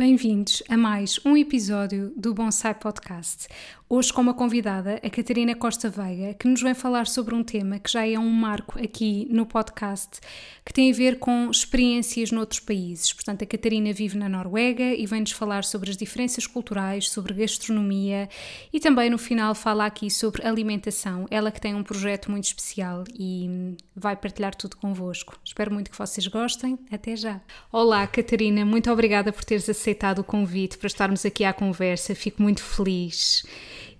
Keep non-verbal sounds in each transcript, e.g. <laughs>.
Bem-vindos a mais um episódio do Bonsai Podcast. Hoje com uma convidada, a Catarina Costa Veiga, que nos vem falar sobre um tema que já é um marco aqui no podcast, que tem a ver com experiências noutros países. Portanto, a Catarina vive na Noruega e vem-nos falar sobre as diferenças culturais, sobre gastronomia e também no final fala aqui sobre alimentação. Ela que tem um projeto muito especial e vai partilhar tudo convosco. Espero muito que vocês gostem. Até já. Olá, Catarina, muito obrigada por teres aceitado o convite para estarmos aqui à conversa. Fico muito feliz.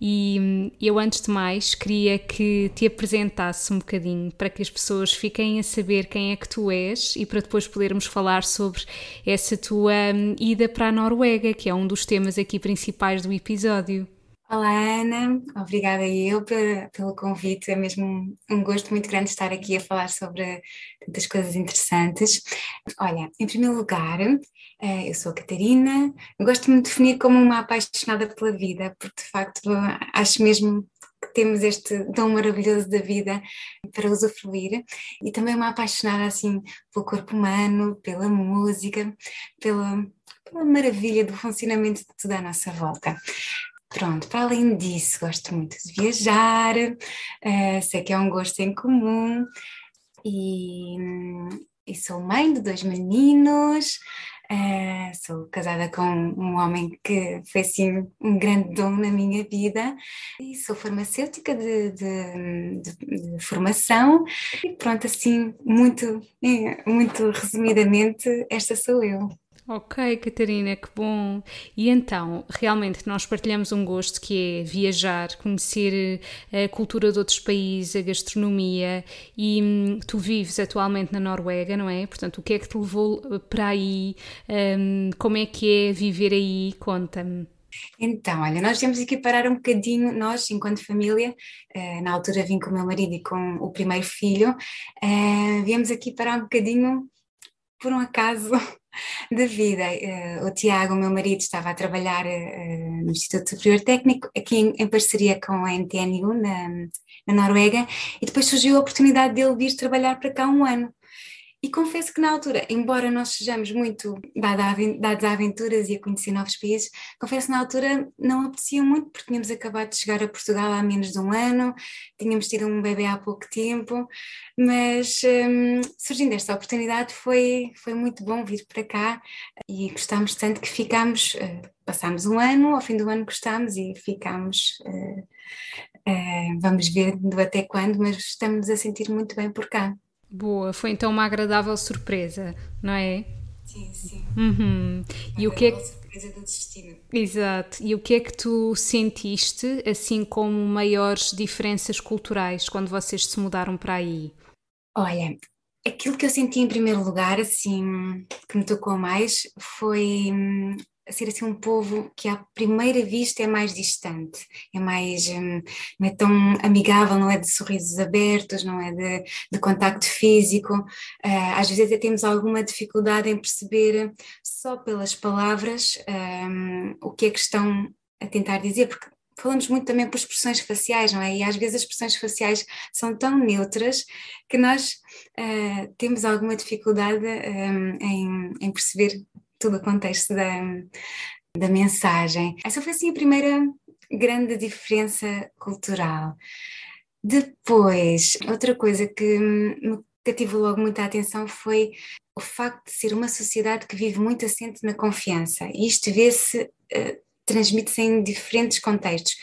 E eu, antes de mais, queria que te apresentasse um bocadinho para que as pessoas fiquem a saber quem é que tu és e para depois podermos falar sobre essa tua hum, ida para a Noruega, que é um dos temas aqui principais do episódio. Olá, Ana. Obrigada eu pelo convite. É mesmo um gosto muito grande estar aqui a falar sobre tantas coisas interessantes. Olha, em primeiro lugar, eh, eu sou a Catarina. Gosto de me definir como uma apaixonada pela vida, porque de facto acho mesmo que temos este dom maravilhoso da vida para usufruir e também uma apaixonada assim pelo corpo humano, pela música, pela, pela maravilha do funcionamento de tudo à nossa volta. Pronto, para além disso, gosto muito de viajar, uh, sei que é um gosto em comum e, e sou mãe de dois meninos, uh, sou casada com um homem que foi assim um grande dom na minha vida e sou farmacêutica de, de, de, de formação e pronto, assim, muito, muito resumidamente, esta sou eu. Ok, Catarina, que bom. E então, realmente nós partilhamos um gosto que é viajar, conhecer eh, a cultura de outros países, a gastronomia e hum, tu vives atualmente na Noruega, não é? Portanto, o que é que te levou eh, para aí? Hum, como é que é viver aí? Conta-me. Então, olha, nós temos aqui parar um bocadinho, nós, enquanto família, eh, na altura vim com o meu marido e com o primeiro filho, viemos aqui parar um bocadinho por um acaso <laughs> da vida. Uh, o Tiago, meu marido, estava a trabalhar uh, no Instituto Superior Técnico, aqui em, em parceria com a NTNU, na, na Noruega, e depois surgiu a oportunidade dele vir trabalhar para cá um ano. E confesso que na altura, embora nós sejamos muito dados a aventuras e a conhecer novos países, confesso que na altura não apetecia muito, porque tínhamos acabado de chegar a Portugal há menos de um ano, tínhamos tido um bebê há pouco tempo, mas um, surgindo esta oportunidade foi, foi muito bom vir para cá e gostámos tanto que ficámos, uh, passámos um ano, ao fim do ano gostámos e ficámos. Uh, uh, vamos ver até quando, mas estamos a sentir muito bem por cá. Boa, foi então uma agradável surpresa, não é? Sim, sim. Uhum. E o que é que... surpresa do destino. Exato. E o que é que tu sentiste, assim como maiores diferenças culturais, quando vocês se mudaram para aí? Olha, aquilo que eu senti em primeiro lugar, assim, que me tocou mais, foi hum, ser assim um povo que à primeira vista é mais distante, é mais hum, não é tão amigável, não é de sorrisos abertos, não é de, de contacto físico. Uh, às vezes até temos alguma dificuldade em perceber só pelas palavras um, o que é que estão a tentar dizer, porque falamos muito também por expressões faciais, não é? E às vezes as expressões faciais são tão neutras que nós uh, temos alguma dificuldade um, em, em perceber todo o contexto da, da mensagem. Essa foi assim a primeira grande diferença cultural. Depois, outra coisa que me cativou logo muita atenção foi o facto de ser uma sociedade que vive muito assente na confiança. E isto vê-se, uh, transmite-se em diferentes contextos.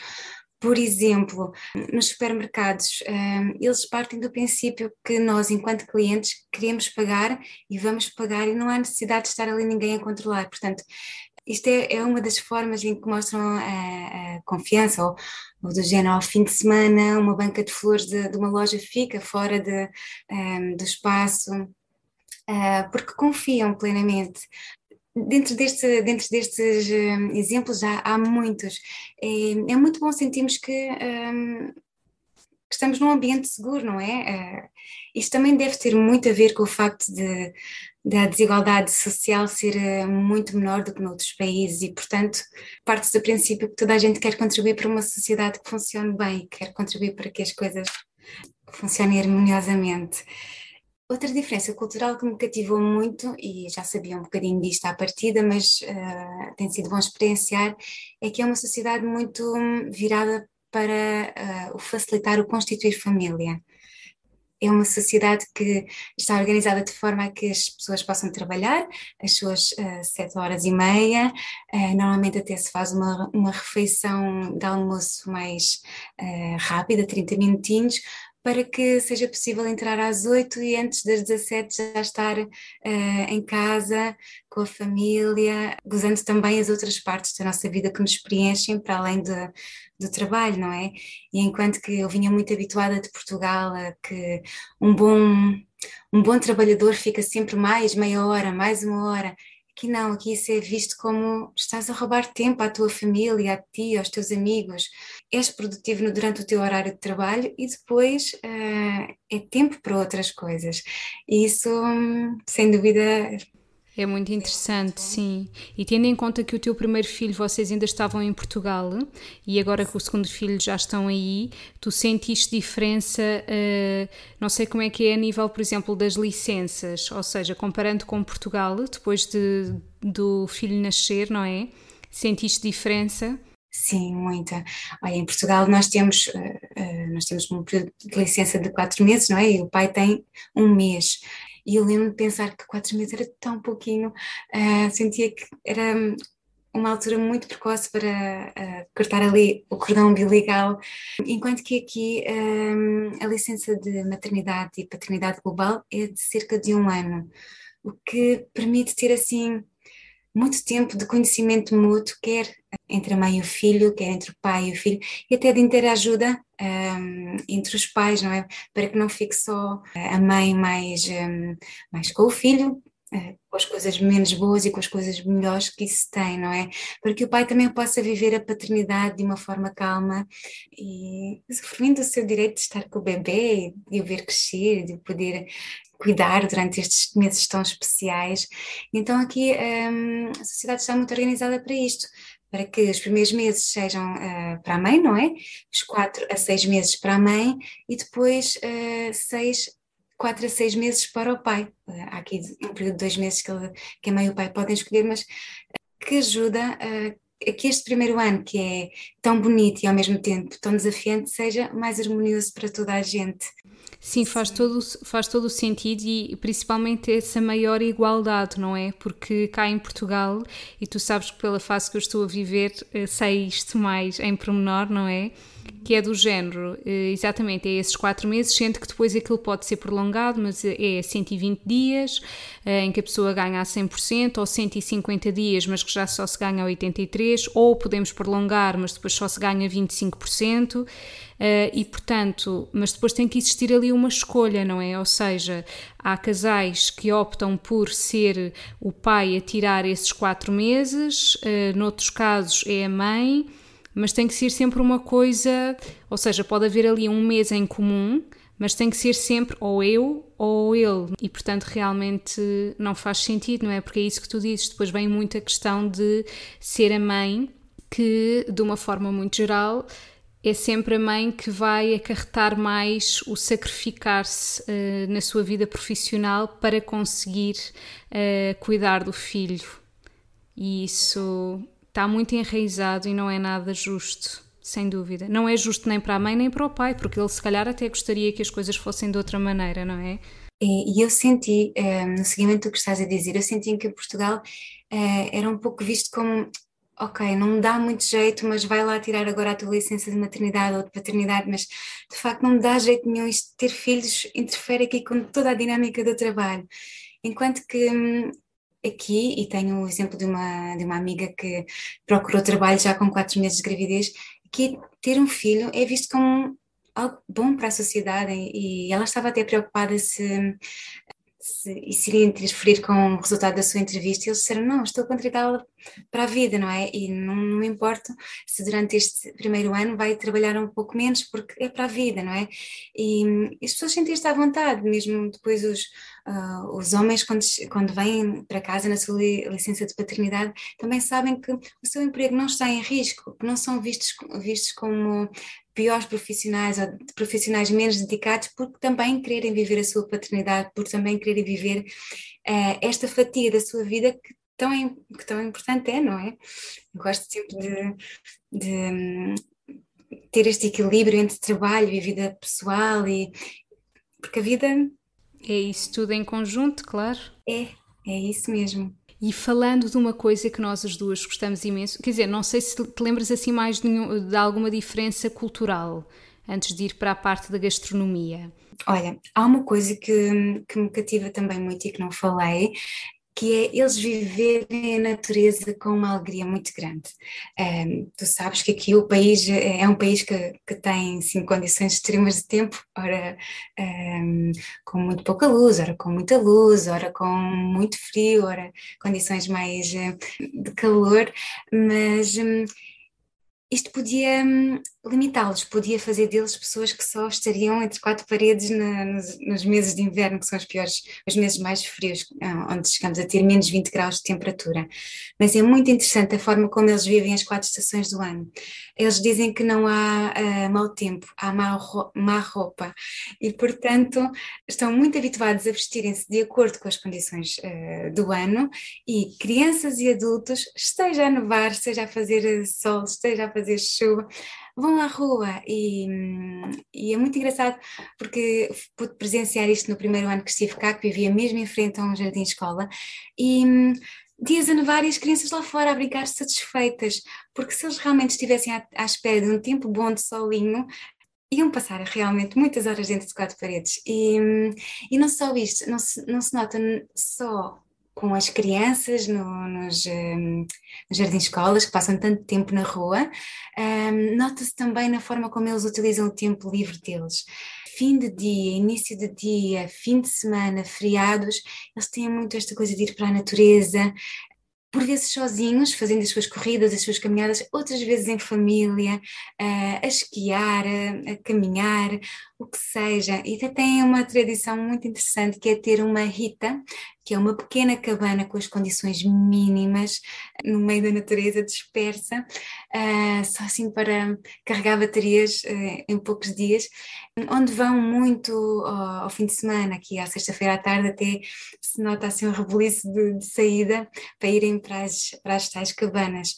Por exemplo, nos supermercados, hum, eles partem do princípio que nós, enquanto clientes, queremos pagar e vamos pagar e não há necessidade de estar ali ninguém a controlar. Portanto, isto é, é uma das formas em que mostram a, confiança, ou, ou, do género, ao fim de semana, uma banca de flores de, de uma loja fica fora de, um, do espaço, uh, porque confiam plenamente. Dentro, deste, dentro destes um, exemplos há, há muitos. É, é, muito bom sentirmos que, um, que, estamos num ambiente seguro, não é? Uh, isto também deve ter muito a ver com o facto de, da desigualdade social ser uh, muito menor do que noutros países e, portanto, parte do princípio que toda a gente quer contribuir para uma sociedade que funcione bem, quer contribuir para que as coisas funcionem harmoniosamente. Outra diferença cultural que me cativou muito, e já sabia um bocadinho disto à partida, mas uh, tem sido bom experienciar, é que é uma sociedade muito hum, virada para uh, o facilitar o constituir família. É uma sociedade que está organizada de forma a que as pessoas possam trabalhar as suas uh, sete horas e meia. Uh, normalmente até se faz uma, uma refeição de almoço mais uh, rápida, 30 minutinhos, para que seja possível entrar às 8 e antes das 17 já estar uh, em casa, com a família, gozando também as outras partes da nossa vida que nos preenchem para além de, do trabalho, não é? E enquanto que eu vinha muito habituada de Portugal a que um bom, um bom trabalhador fica sempre mais meia hora, mais uma hora, Aqui não, aqui isso é visto como estás a roubar tempo à tua família, a ti, aos teus amigos. És produtivo durante o teu horário de trabalho e depois uh, é tempo para outras coisas. E isso, sem dúvida, é muito interessante, sim. E tendo em conta que o teu primeiro filho vocês ainda estavam em Portugal e agora que o segundo filho já estão aí, tu sentiste diferença, uh, não sei como é que é a nível, por exemplo, das licenças, ou seja, comparando com Portugal, depois de, do filho nascer, não é? Sentiste diferença? Sim, muita. Olha, em Portugal nós temos, uh, uh, nós temos um período de licença de quatro meses, não é? E o pai tem um mês. E eu lembro de pensar que quatro meses era tão pouquinho, uh, sentia que era uma altura muito precoce para uh, cortar ali o cordão umbilical, enquanto que aqui um, a licença de maternidade e paternidade global é de cerca de um ano, o que permite ter assim muito tempo de conhecimento mútuo, quer entre a mãe e o filho, quer entre o pai e o filho, e até de interajuda um, entre os pais, não é? Para que não fique só a mãe mais, um, mais com o filho, uh, com as coisas menos boas e com as coisas melhores que isso tem, não é? Para que o pai também possa viver a paternidade de uma forma calma e usufruindo do seu direito de estar com o bebê, de o ver crescer, de poder cuidar durante estes meses tão especiais. Então aqui um, a sociedade está muito organizada para isto, para que os primeiros meses sejam uh, para a mãe, não é? Os quatro a seis meses para a mãe e depois uh, seis, quatro a seis meses para o pai. Uh, há aqui um período de dois meses que, ele, que a mãe e o pai podem escolher, mas que ajuda a que este primeiro ano, que é tão bonito e ao mesmo tempo tão desafiante, seja mais harmonioso para toda a gente. Sim, faz todo, faz todo o sentido e principalmente essa maior igualdade, não é? Porque cá em Portugal, e tu sabes que pela fase que eu estou a viver, eh, sei isto mais em pormenor, não é? que é do género, eh, exatamente, é esses quatro meses, sendo que depois aquilo pode ser prolongado, mas é 120 dias, eh, em que a pessoa ganha a 100%, ou 150 dias, mas que já só se ganha a 83%, ou podemos prolongar, mas depois só se ganha 25%, eh, e portanto, mas depois tem que existir ali uma escolha, não é? Ou seja, há casais que optam por ser o pai a tirar esses quatro meses, noutros casos é a mãe, mas tem que ser sempre uma coisa, ou seja, pode haver ali um mês em comum, mas tem que ser sempre ou eu ou ele. E portanto, realmente não faz sentido, não é? Porque é isso que tu dizes. Depois vem muito a questão de ser a mãe, que de uma forma muito geral é sempre a mãe que vai acarretar mais o sacrificar-se uh, na sua vida profissional para conseguir uh, cuidar do filho. E isso está muito enraizado e não é nada justo, sem dúvida. Não é justo nem para a mãe nem para o pai, porque ele se calhar até gostaria que as coisas fossem de outra maneira, não é? E, eu senti, um, no seguimento do que estás a dizer, eu senti que em Portugal era um pouco visto como ok, não me dá muito jeito, mas vai lá tirar agora a tua licença de maternidade ou de paternidade, mas de facto não me dá jeito nenhum isto ter filhos interfere aqui com toda a dinâmica do trabalho. Enquanto que hum, aqui, e tenho o exemplo de uma, de uma amiga que procurou trabalho já com quatro meses de gravidez, que ter um filho é visto como algo bom para a sociedade e ela estava até preocupada se se, e se iria interferir com o resultado da sua entrevista, eles disseram, não, estou a contratá-la para a vida, não é? E não, não importa se durante este primeiro ano vai trabalhar um pouco menos, porque é para a vida, não é? E, e as pessoas sentem-se à vontade, mesmo depois os, uh, os homens, quando, quando vêm para casa na sua licença de paternidade, também sabem que o seu emprego não está em risco, que não são vistos, vistos como piores profissionais ou profissionais menos dedicados porque também quererem viver a sua paternidade, por também quererem viver uh, esta fatia da sua vida que tão, que tão importante é, não é? Eu gosto sempre de, de um, ter este equilíbrio entre trabalho e vida pessoal e porque a vida é isso tudo em conjunto, claro. É, é isso mesmo. E falando de uma coisa que nós as duas gostamos imenso, quer dizer, não sei se te lembras assim mais de, de alguma diferença cultural antes de ir para a parte da gastronomia. Olha, há uma coisa que, que me cativa também muito e que não falei, que é eles viverem a natureza com uma alegria muito grande. Um, tu sabes que aqui o país é, é um país que, que tem sim, condições extremas de tempo, ora um, com muito pouca luz, ora com muita luz, ora com muito frio, ora condições mais uh, de calor, mas um, isto podia hum, limitá-los, podia fazer deles pessoas que só estariam entre quatro paredes na, nos, nos, meses de inverno, que são os piores, os meses mais frios, ah, onde chegamos a ter menos 20 graus de temperatura. Mas é muito interessante a forma como eles vivem as quatro estações do ano. Eles dizem que não há uh, mau tempo, há má, má roupa, e portanto estão muito habituados a vestirem-se de acordo com as condições uh, do ano, e crianças e adultos, esteja a nevar, esteja a fazer sol, esteja a fazer chuva, vão à rua e, e, é muito engraçado porque pude presenciar isto no primeiro ano que estive cá, que vivia mesmo em frente a um jardim-escola e dias a nevar e as crianças lá fora a brincar satisfeitas, porque se eles realmente estivessem à, à espera de um tempo bom de solinho, iam passar realmente muitas horas dentro de quatro paredes. E, e não só isto, não se, não se nota só com as crianças no, nos, um, nos jardins-escolas, que passam tanto tempo na rua, um, nota-se também na forma como eles utilizam o tempo livre deles. Fim de dia, início de dia, fim de semana, feriados, eles têm muito esta coisa de ir para a natureza, por vezes sozinhos, fazendo as suas corridas, as suas caminhadas, outras vezes em família, a esquiar, a, a caminhar, o que seja. E até tem uma tradição muito interessante que é ter uma rita, que é uma pequena cabana com as condições mínimas, no meio da natureza dispersa, uh, só assim para carregar baterias uh, em poucos dias, onde vão muito ao, ao fim de semana, aqui à sexta-feira à tarde, até se nota assim um rebuliço de, de saída para irem para as, para as tais cabanas.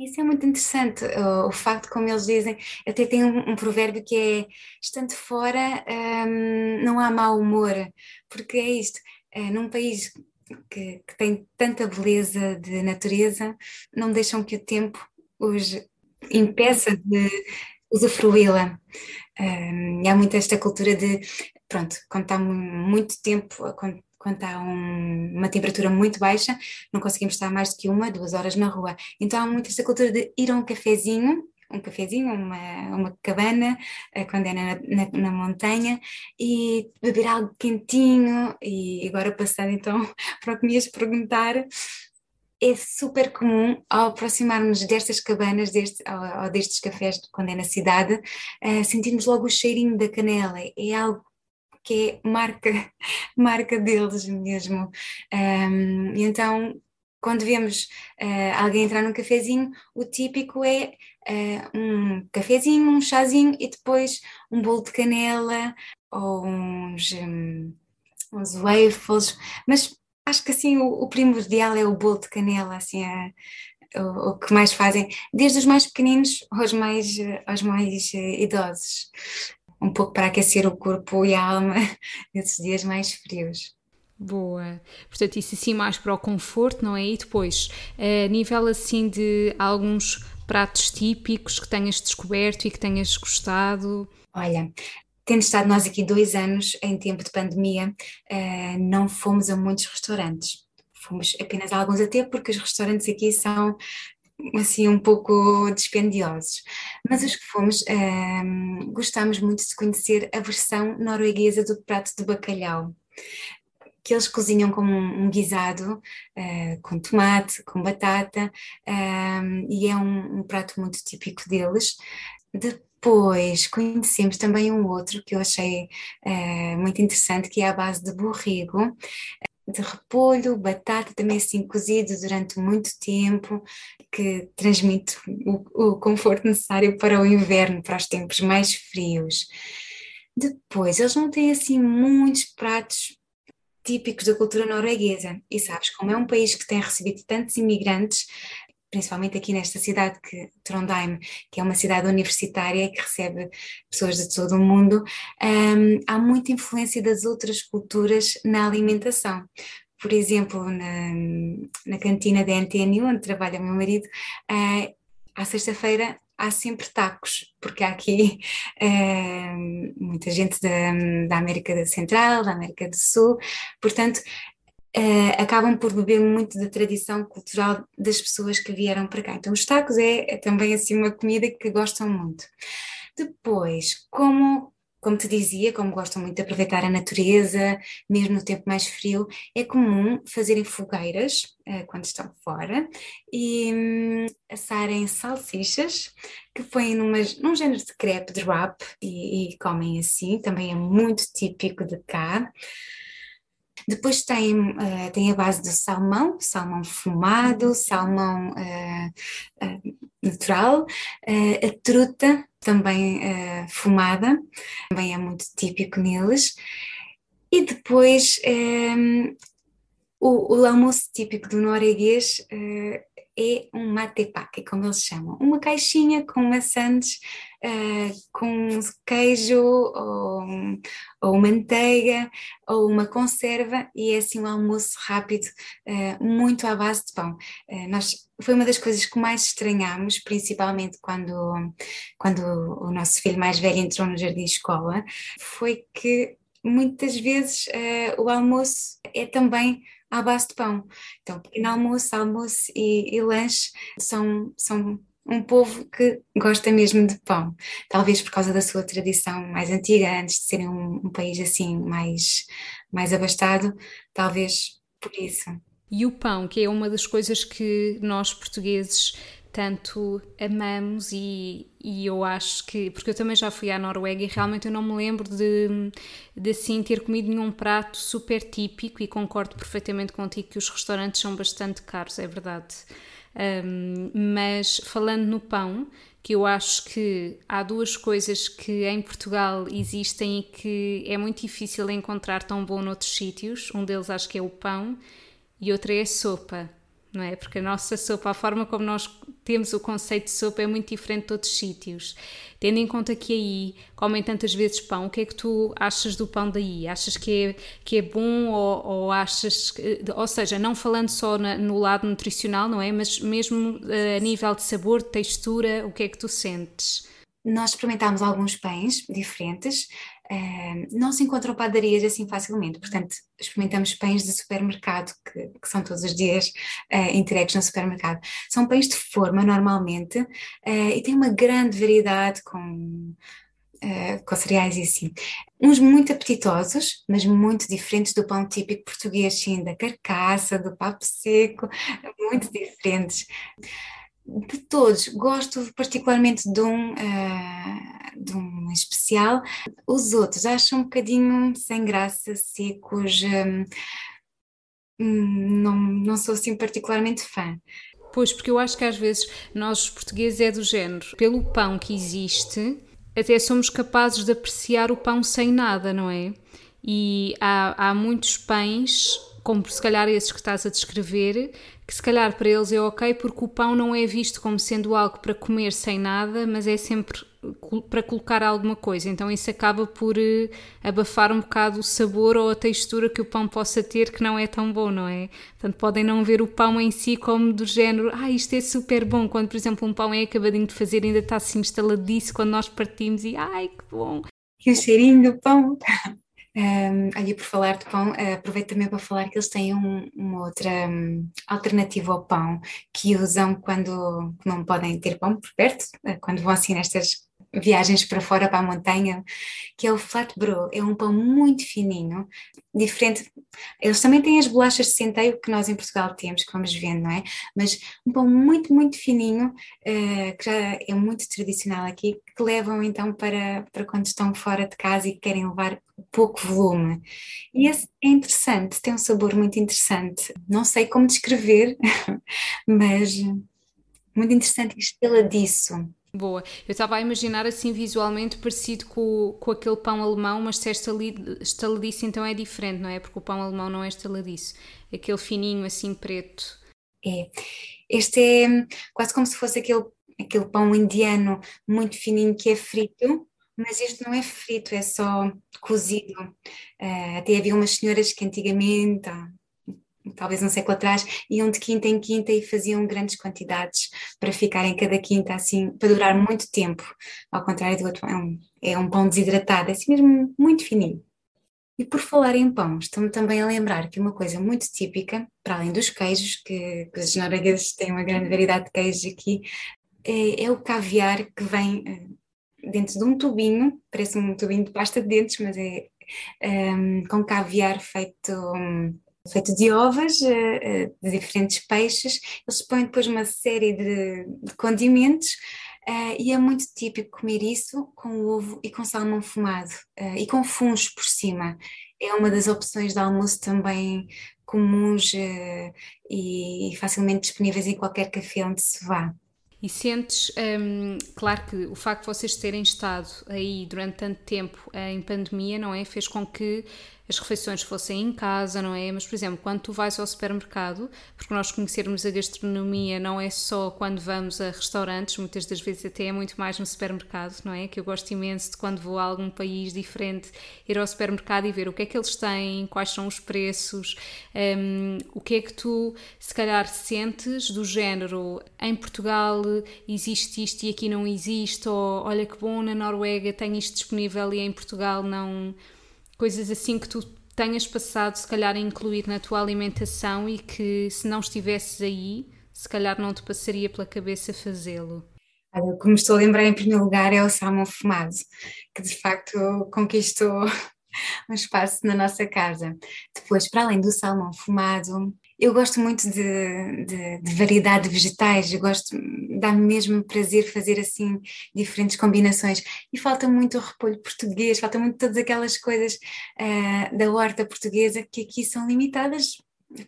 Isso é muito interessante, o, o facto como eles dizem, até tem um, um provérbio que é, estando fora um, não há mau humor, porque é isto, é, num país que, que, tem tanta beleza de natureza, não deixam que o tempo os impeça de usufruí-la. Um, e há muito esta cultura de, pronto, quando está muito tempo, quando quando há um, uma temperatura muito baixa, não conseguimos estar mais do que uma, duas horas na rua. Então há muito esta cultura de ir a um cafezinho, um cafezinho, uma, uma cabana, eh, quando é na, na, na, montanha, e beber algo quentinho, e agora passando então <laughs> para o que me ias perguntar, é super comum ao aproximarmos destas cabanas, deste, ou, ou destes cafés quando é na cidade, uh, sentirmos logo o cheirinho da canela, é algo que é marca, <laughs> marca deles mesmo. Um, então, quando vemos uh, alguém entrar num cafezinho, o típico é uh, um cafezinho, um chazinho e depois um bolo de canela ou uns, um, uns waffles, mas acho que assim o, o, primordial é o bolo de canela, assim, é, o, o, que mais fazem, desde os mais pequeninos aos mais, aos mais idosos um pouco para aquecer o corpo e a alma <laughs> nesses dias mais frios. Boa. Portanto, isso assim mais para o conforto, não é? E depois, a nível assim de alguns pratos típicos que tenhas descoberto e que tenhas gostado? Olha, tendo estado nós aqui dois anos em tempo de pandemia, uh, não fomos a muitos restaurantes. Fomos apenas a alguns, até porque os restaurantes aqui são assim um pouco dispendiosos. Mas os que fomos, um, ehm, gostámos muito de conhecer a versão norueguesa do prato de bacalhau que eles cozinham como um, um guisado uh, com tomate, com batata, um, ehm, e é um, um, prato muito típico deles. Depois conhecemos também um outro que eu achei uh, muito interessante, que é a base de borrego, de repolho, batata também assim cozido durante muito tempo, que transmite o, o conforto necessário para o inverno, para os tempos mais frios. Depois, eles não têm assim muitos pratos típicos da cultura norueguesa. E sabes, como é um país que tem recebido tantos imigrantes, principalmente aqui nesta cidade, que, Trondheim, que é uma cidade universitária que recebe pessoas de todo o mundo, um, há muita influência das outras culturas na alimentação. Por exemplo, na, na cantina da NTNU, onde trabalha o meu marido, uh, à sexta-feira há sempre tacos, porque há aqui uh, muita gente da, da, América Central, da América do Sul, portanto, uh, acabam por beber muito da tradição cultural das pessoas que vieram para cá. Então, os tacos é, é também assim uma comida que gostam muito. Depois, como como te dizia, como gostam muito de aproveitar a natureza, mesmo no tempo mais frio, é comum fazerem fogueiras uh, quando estão fora e um, assarem salsichas que põem numas, num género de crepe, de wrap e, e comem assim, também é muito típico de cá. Depois tem, uh, tem a base do salmão, salmão fumado, salmão uh, natural, a truta também fumada, também é muito típico neles. E depois o, o, almoço típico do norueguês é um matepack, como eles chamam, uma caixinha com maçãs, uh, com queijo ou, ou, manteiga ou uma conserva e é assim um almoço rápido, uh, muito à base de pão. Uh, nós, foi uma das coisas que mais estranhámos, principalmente quando, quando o nosso filho mais velho entrou no jardim de escola, foi que muitas vezes o almoço é também à base de pão. Então, pequeno almoço, almoço e, e lanche são, são um povo que gosta mesmo de pão. Talvez por causa da sua tradição mais antiga, antes de serem um, um país assim mais, mais abastado, talvez por isso. E o pão, que é uma das coisas que nós portugueses tanto amamos e, e eu acho que, porque eu também já fui à Noruega e realmente eu não me lembro de, de assim ter comido nenhum prato super típico e concordo perfeitamente contigo que os restaurantes são bastante caros, é verdade. Um, mas falando no pão, que eu acho que há duas coisas que em Portugal existem e que é muito difícil encontrar tão bom noutros sítios. Um deles acho que é o pão e outra é a sopa não é? Porque a nossa sopa, a forma como nós temos o conceito de sopa é muito diferente de outros sítios. Tendo em conta que aí comem tantas vezes pão, o que é que tu achas do pão daí? Achas que é, que é bom ou, ou achas, que, ou seja, não falando só na, no lado nutricional, não é? Mas mesmo uh, a nível de sabor, de textura, o que é que tu sentes? Nós experimentámos alguns pães diferentes, Uh, não se encontram padarias assim facilmente, portanto, experimentamos pães de supermercado, que, que são todos os dias uh, entregues no supermercado. São pães de forma, normalmente, uh, e tem uma grande variedade com, com cereais e assim. Uns muito apetitosos, mas muito diferentes do pão típico português, sim, da carcaça, do papo seco, muito diferentes de todos, gosto particularmente de um, uh, de um especial. Os outros acho um bocadinho sem graça, secos, um, não, não sou assim particularmente fã. Pois, porque eu acho que às vezes nós portugueses é do género, pelo pão que existe, até somos capazes de apreciar o pão sem nada, não é? E há, há muitos pães como se calhar esses que estás a descrever, que se calhar para eles é ok porque o pão não é visto como sendo algo para comer sem nada, mas é sempre para colocar alguma coisa, então isso acaba por uh, abafar um bocado o sabor ou a textura que o pão possa ter que não é tão bom, não é? Portanto, podem não ver o pão em si como do género, ah, isto é super bom, quando por exemplo um pão é acabadinho de fazer ainda está assim instaladiço quando nós partimos e ai que bom. E o cheirinho do pão. Um, ali por falar de pão, aproveito também para falar que eles têm um, uma outra um, alternativa ao pão que usam quando não podem ter pão por perto, uh, quando vão assim nestas viagens para fora para a montanha, que é o flatbread, é um pão muito fininho, diferente. Eles também têm as bolachas de centeio que nós em Portugal temos, que vamos vendo, não é? Mas um pão muito, muito fininho, uh, que já é muito tradicional aqui, que levam então para, para quando estão fora de casa e querem levar pouco volume. E esse é interessante, tem um sabor muito interessante. Não sei como descrever, <laughs> mas muito interessante e estela disso. Boa. Eu estava a imaginar assim visualmente parecido com, com aquele pão alemão, mas se é estaladiço então é diferente, não é? Porque o pão alemão não é estaladiço. Aquele fininho assim preto. É. Este é quase como se fosse aquele, aquele pão indiano muito fininho que é frito, mas este não é frito, é só cozido. Uh, até havia umas senhoras que antigamente, talvez um século atrás, iam de quinta em quinta e faziam grandes quantidades para ficar em cada quinta, assim, para durar muito tempo. Ao contrário do outro, é um, é um pão desidratado, é assim mesmo muito fininho. E por falar em pão, estou-me também a lembrar que uma coisa muito típica, para além dos queijos, que, que os noruegueses têm uma grande variedade de queijos aqui, é, é o caviar que vem uh, dentro de um tubinho, parece um tubinho de pasta de dentes, mas é um, ehm, com caviar feito. Um, feito de ovas, eh, eh, de diferentes peixes. Eles põem depois uma série de, condimentos uh, e é muito típico comer isso com ovo e com salmão fumado e com fundos por cima. É uma das opções de almoço também comuns e facilmente disponíveis em qualquer café onde se vá. E sentes, um, claro que o facto de vocês terem estado aí durante tanto tempo em pandemia, não é? Fez com que as refeições fossem em casa, não é? Mas, por exemplo, quando tu vais ao supermercado, porque nós conhecermos a gastronomia não é só quando vamos a restaurantes, muitas das vezes até é muito mais no supermercado, não é? Que eu gosto imenso de quando vou a algum país diferente ir ao supermercado e ver o que é que eles têm, quais são os preços, um, o que é que tu, se calhar, sentes do género em Portugal existe isto e aqui não existe, ou olha que bom, na Noruega tem isto disponível e em Portugal não coisas assim que tu tenhas passado, se calhar, a incluir na tua alimentação e que se não estivesses aí, se calhar não te passaria pela cabeça fazê-lo? Como estou a lembrar em primeiro lugar é o salmão fumado, que de facto conquistou <laughs> um espaço na nossa casa. Depois, para além do salmão fumado, eu gosto muito de, de, de variedade de vegetais, eu gosto, dá-me mesmo prazer fazer assim diferentes combinações. E falta muito o repolho português, falta muito todas aquelas coisas uh, da horta portuguesa que aqui são limitadas,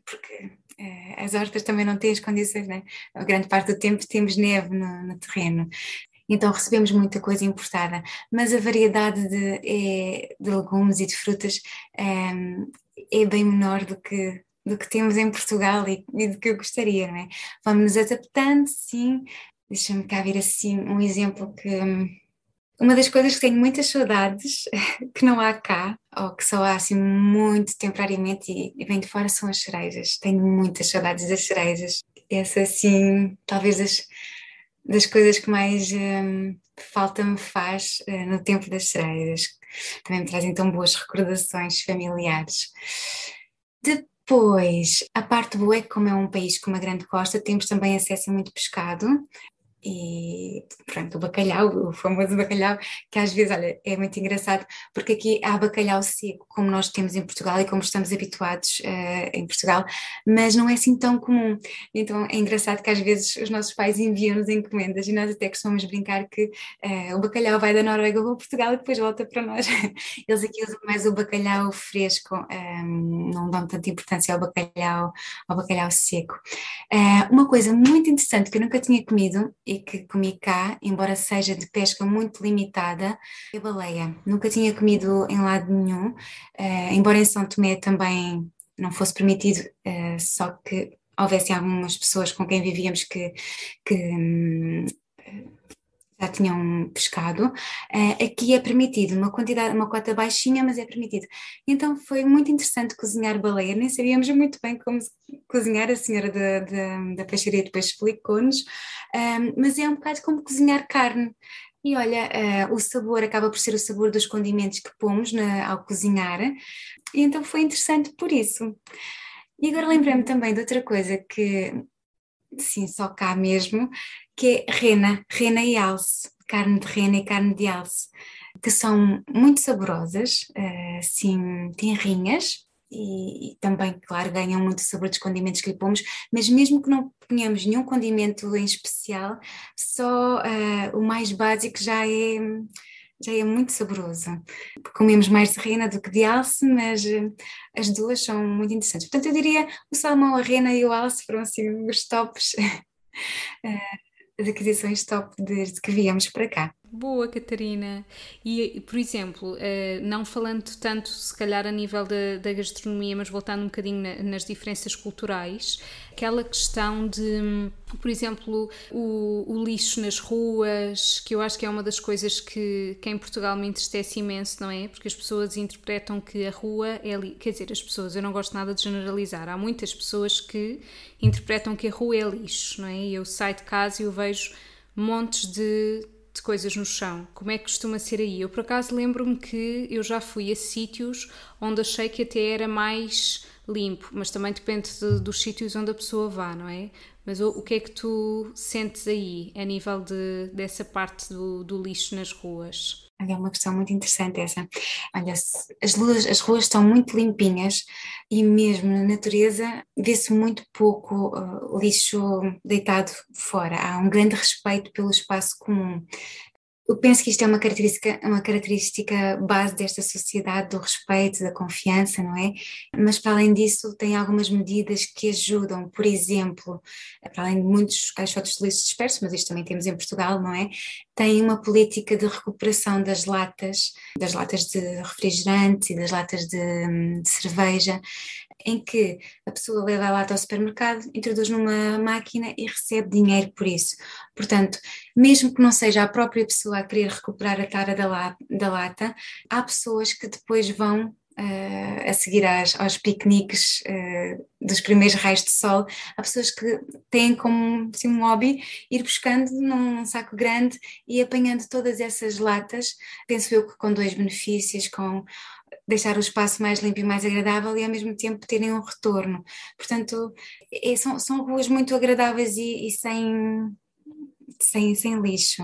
porque uh, as hortas também não têm as condições, né? A grande parte do tempo temos neve no, no terreno então recebemos muita coisa importada, mas a variedade de, é, de legumes e de frutas é, é bem menor do que do que temos em Portugal e, e do que eu gostaria, não é? Vamos nos adaptando, sim. Deixa-me cá ver assim um exemplo que. Uma das coisas que tenho muitas saudades, <laughs> que não há cá, ou que só há assim muito temporariamente e, e vem de fora, são as cerejas. Tenho muitas saudades das cerejas. Essa, assim, talvez das, das coisas que mais um, falta me faz uh, no tempo das cerejas. Também me trazem tão boas recordações familiares. De, Pois, a parte boa é que como é um país com uma grande costa, temos também acesso a muito pescado e pronto, o bacalhau, o famoso bacalhau, que às vezes, olha, é muito engraçado, porque aqui há bacalhau seco, como nós temos em Portugal e como estamos habituados uh, em Portugal, mas não é assim tão comum. Então é engraçado que às vezes os nossos pais enviam-nos encomendas e nós até costumamos brincar que uh, o bacalhau vai da Noruega para Portugal e depois volta para nós. <laughs> Eles aqui usam mais o bacalhau fresco, um, ehm, não dão tanta importância ao bacalhau, ao bacalhau seco. Uh, uma coisa muito interessante que eu nunca tinha comido e que comi cá, embora seja de pesca muito limitada, é baleia. Nunca tinha comido em lado nenhum, uh, embora em São Tomé também não fosse permitido, uh, só que houvesse algumas pessoas com quem vivíamos que, que um, já tinham pescado, uh, aqui é permitido, uma quantidade, uma cota baixinha, mas é permitido. Então foi muito interessante cozinhar baleia, nem sabíamos muito bem como cozinhar, a senhora da, da, da peixaria depois explicou-nos, um, mas é um bocado como cozinhar carne. E olha, uh, o sabor acaba por ser o sabor dos condimentos que pomos na, ao cozinhar, e então foi interessante por isso. E agora lembrei-me também de outra coisa que, sim, só cá mesmo, que é rena, rena e alce, carne de rena e carne de alce, que são muito saborosas, assim, tenrinhas, e, e, também, claro, ganham muito sabor dos condimentos que lhe pomos, mas mesmo que não ponhamos nenhum condimento em especial, só uh, o mais básico já é, já é muito saboroso. Comemos mais de rena do que de alce, mas uh, as duas são muito interessantes. Portanto, eu diria o salmão, a rena e o alce foram assim os tops. uh, <laughs> as aquisições top desde que viemos para cá. Boa, Catarina. E, por exemplo, eh, não falando tanto, se calhar, a nível da, da gastronomia, mas voltando um bocadinho nas diferenças culturais, aquela questão de, por exemplo, o, o, lixo nas ruas, que eu acho que é uma das coisas que, que em Portugal me entristece imenso, não é? Porque as pessoas interpretam que a rua é. Li... Quer dizer, as pessoas, eu não gosto nada de generalizar, há muitas pessoas que interpretam que a rua é lixo, não é? E eu saio de casa e eu vejo montes de de coisas no chão. Como é que costuma ser aí? Eu por acaso lembro-me que eu já fui a sítios onde achei que até era mais limpo, mas também depende de, dos sítios onde a pessoa vá, não é? Mas o, o, que é que tu sentes aí a nível de, dessa parte do, do lixo nas ruas? É uma questão muito interessante essa. Olha, as ruas, as ruas estão muito limpinhas e mesmo na natureza vê-se muito pouco uh, lixo deitado fora. Há um grande respeito pelo espaço comum. Eu penso que isto é uma característica, uma característica base desta sociedade, do respeito, da confiança, não é? Mas para além disso, tem algumas medidas que ajudam, por exemplo, para além de muitos caixotes de lixo dispersos, mas isto também temos em Portugal, não é? Tem uma política de recuperação das latas, das latas de refrigerante e das latas de, de cerveja, em que a pessoa leva a lata ao supermercado, introduz numa máquina e recebe dinheiro por isso. Portanto, mesmo que não seja a própria pessoa a querer recuperar a tara da, la da lata, há pessoas que depois vão Uh, a seguir às, aos piqueniques uh, dos primeiros raios de sol, há pessoas que têm como assim, um hobby ir buscando num saco grande e apanhando todas essas latas, penso eu que com dois benefícios, com deixar o espaço mais limpo e mais agradável e ao mesmo tempo terem um retorno. Portanto, é, são, são ruas muito agradáveis e, e sem, sem, sem lixo.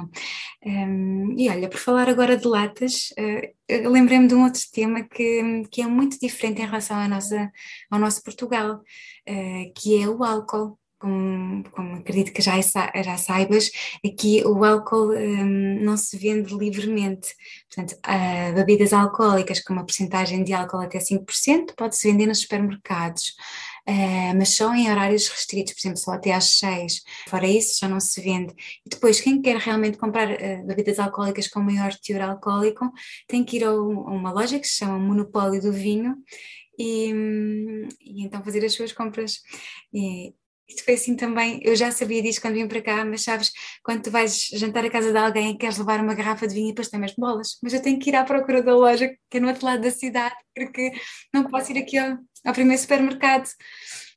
Um, e olha, por falar agora de latas, uh, lembrei-me de um outro tema que, que é muito diferente em relação à nossa, ao nosso Portugal, uh, que é o álcool como, como acredito que já, já saibas, aqui o álcool um, não se vende livremente. Portanto, uh, bebidas alcoólicas com uma porcentagem de álcool até 5% pode-se vender nos supermercados. Uh, mas só em horários restritos, por exemplo, só até às 6. Fora isso, já não se vende. E depois, quem quer realmente comprar uh, bebidas alcoólicas com maior teor alcoólico, tem que ir a, uma loja que se chama Monopólio do Vinho e, e, então fazer as suas compras. E, isto foi assim também, eu já sabia disso quando vim para cá, mas sabes, quando tu vais jantar à casa de alguém e queres levar uma garrafa de vinho e depois tens bolas, mas eu tenho que ir à procura da loja que é no outro lado da cidade, porque não posso ir aqui ao, ao primeiro supermercado.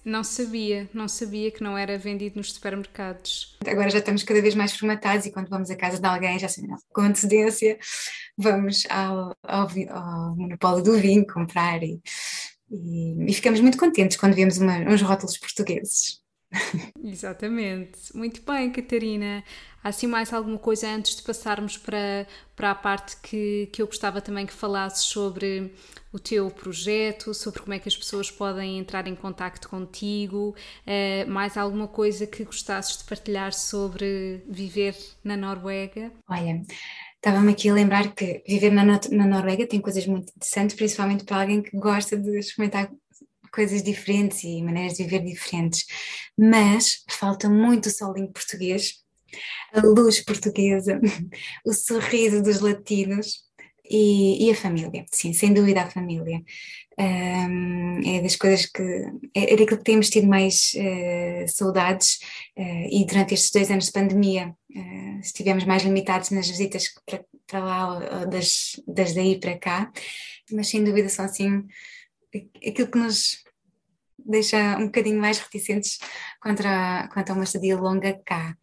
Não sabia, não sabia que não era vendido nos supermercados. Agora já estamos cada vez mais formatados e quando vamos à casa de alguém, já não, com antecedência, vamos ao, ao, ao monopólio do vinho comprar e, e, e, ficamos muito contentes quando vemos uma, uns rótulos portugueses. <laughs> Exatamente. Muito bem, Catarina. Há assim mais alguma coisa antes de passarmos para, para a parte que, que eu gostava também que falasses sobre o teu projeto, sobre como é que as pessoas podem entrar em contacto contigo, uh, mais alguma coisa que gostasses de partilhar sobre viver na Noruega? Olha, estava-me aqui a lembrar que viver na, na Noruega tem coisas muito interessantes, principalmente para alguém que gosta de experimentar coisas diferentes e maneiras de viver diferentes, mas falta muito o solinho português, a luz portuguesa, <laughs> o sorriso dos latinos e, e, a família, sim, sem dúvida a família. Um, é das coisas que. É, é daquilo que temos tido mais uh, saudades uh, e durante estes dois anos de pandemia uh, estivemos mais limitados nas visitas para, para lá, das, das daí para cá, mas sem dúvida são assim aquilo que nos deixa um bocadinho mais reticentes contra, quanto a uma estadia longa cá.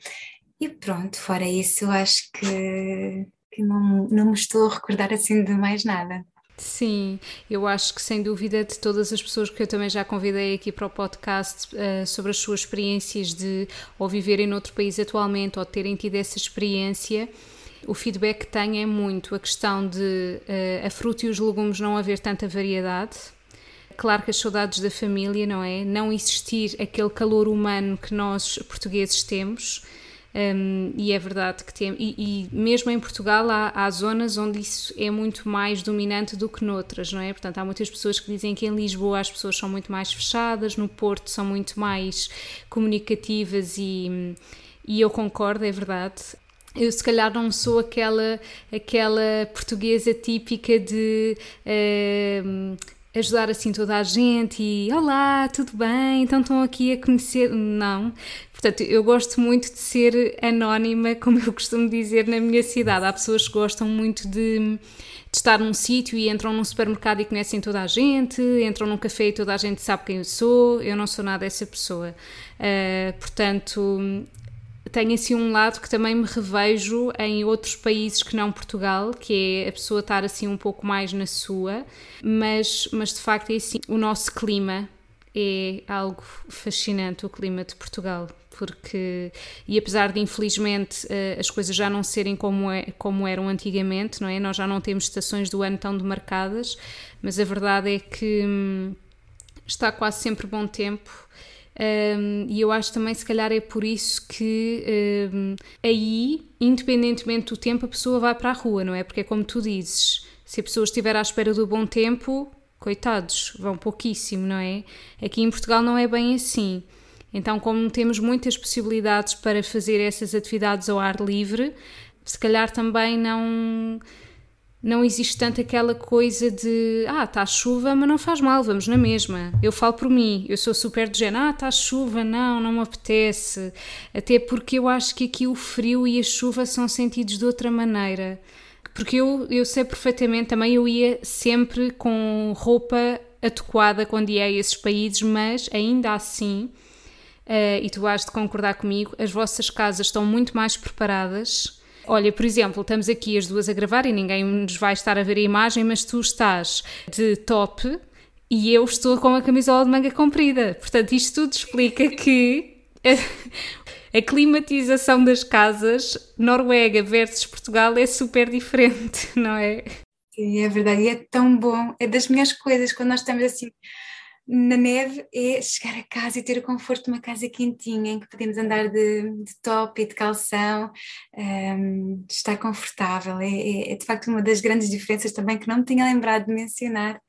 E pronto, fora isso, eu acho que, que não, não me estou a recordar assim de mais nada. Sim, eu acho que sem dúvida de todas as pessoas que eu também já convidei aqui para o podcast uh, sobre as suas experiências de ou viverem noutro país atualmente ou terem tido essa experiência, o feedback que tenho é muito a questão de uh, a fruta e os legumes não haver tanta variedade. Claro que as saudades da família, não é? Não existir aquele calor humano que nós portugueses temos um, e é verdade que tem, e, e mesmo em Portugal há, há, zonas onde isso é muito mais dominante do que noutras, não é? Portanto, há muitas pessoas que dizem que em Lisboa as pessoas são muito mais fechadas, no Porto são muito mais comunicativas e, e eu concordo, é verdade. Eu se calhar não sou aquela, aquela portuguesa típica de uh, ajudar assim toda a gente e olá, tudo bem? Então estão aqui a conhecer. Não. Portanto, eu gosto muito de ser anónima, como eu costumo dizer na minha cidade. Há pessoas que gostam muito de, de estar num sítio e entram num supermercado e conhecem toda a gente, entram num café e toda a gente sabe quem eu sou. Eu não sou nada essa pessoa. Uh, portanto, tenho assim um lado que também me revejo em outros países que não Portugal, que é a pessoa estar assim um pouco mais na sua, mas, mas de facto é assim, o nosso clima é algo fascinante, o clima de Portugal, porque, e apesar de infelizmente eh, as coisas já não serem como, é, como eram antigamente, não é? Nós já não temos estações do ano tão demarcadas, mas a verdade é que hum, está quase sempre bom tempo um, e eu acho também, se calhar, é por isso que um, aí, independentemente do tempo, a pessoa vai para a rua, não é? Porque é como tu dizes: se a pessoa estiver à espera do bom tempo, coitados, vão pouquíssimo, não é? Aqui em Portugal não é bem assim. Então, como temos muitas possibilidades para fazer essas atividades ao ar livre, se calhar também não não existe tanto aquela coisa de ah, está chuva, mas não faz mal, vamos na mesma. Eu falo por mim, eu sou super de género, ah, está chuva, não, não me apetece. Até porque eu acho que aqui o frio e a chuva são sentidos de outra maneira. Porque eu, eu sei perfeitamente, também eu ia sempre com roupa adequada quando ia a esses países, mas ainda assim, uh, e tu has de concordar comigo, as vossas casas estão muito mais preparadas Olha, por exemplo, estamos aqui as duas a gravar e ninguém nos vai estar a ver a imagem, mas tu estás de top e eu estou com a camisola de manga comprida. Portanto, isto tudo explica que a, a climatização das casas Noruega versus Portugal é super diferente, não é? Sim, é verdade, e é tão bom. É das minhas coisas quando nós estamos assim na neve é chegar a casa e ter o conforto de uma casa quentinha em que podemos andar de, de top e de calção, um, estar confortável. É, é, é, de facto uma das grandes diferenças também que não me tinha lembrado de mencionar,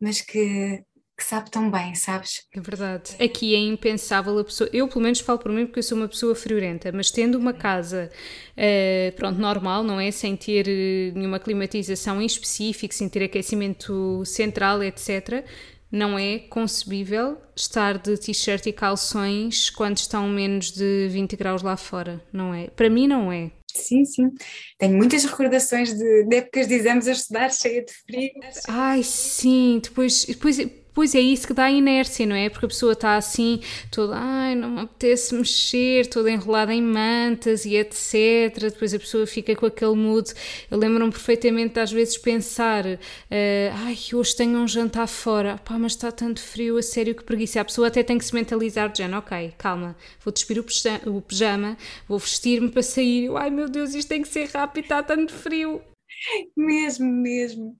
mas que, que sabe tão bem, sabes? É verdade. Aqui é impensável a pessoa. Eu, pelo menos, falo por mim porque eu sou uma pessoa friorenta, mas tendo uma casa, uh, pronto, normal, não é? Sem ter eh, nenhuma climatização em específico, sem ter aquecimento central, etc não é concebível estar de t-shirt e calções quando estão menos de 20 graus lá fora, não é? Para mim não é. Sim, sim. Tenho muitas recordações de, de épocas de exames a estudar, cheia de frio. Ai, sim. Depois, depois Pois é isso que dá inércia, não é? Porque a pessoa está assim, toda, ai, não me apetece mexer, toda enrolada em mantas e etc. Depois a pessoa fica com aquele mood. Eu lembro-me perfeitamente de às vezes pensar, uh, ai, hoje tenho um jantar fora, pá, mas está tanto frio, a sério que preguiça. A pessoa até tem que se mentalizar, de género, ok, calma, vou despir o pijama, vou vestir-me para sair. Ai meu Deus, isto tem que ser rápido, está tanto frio. Mesmo, mesmo.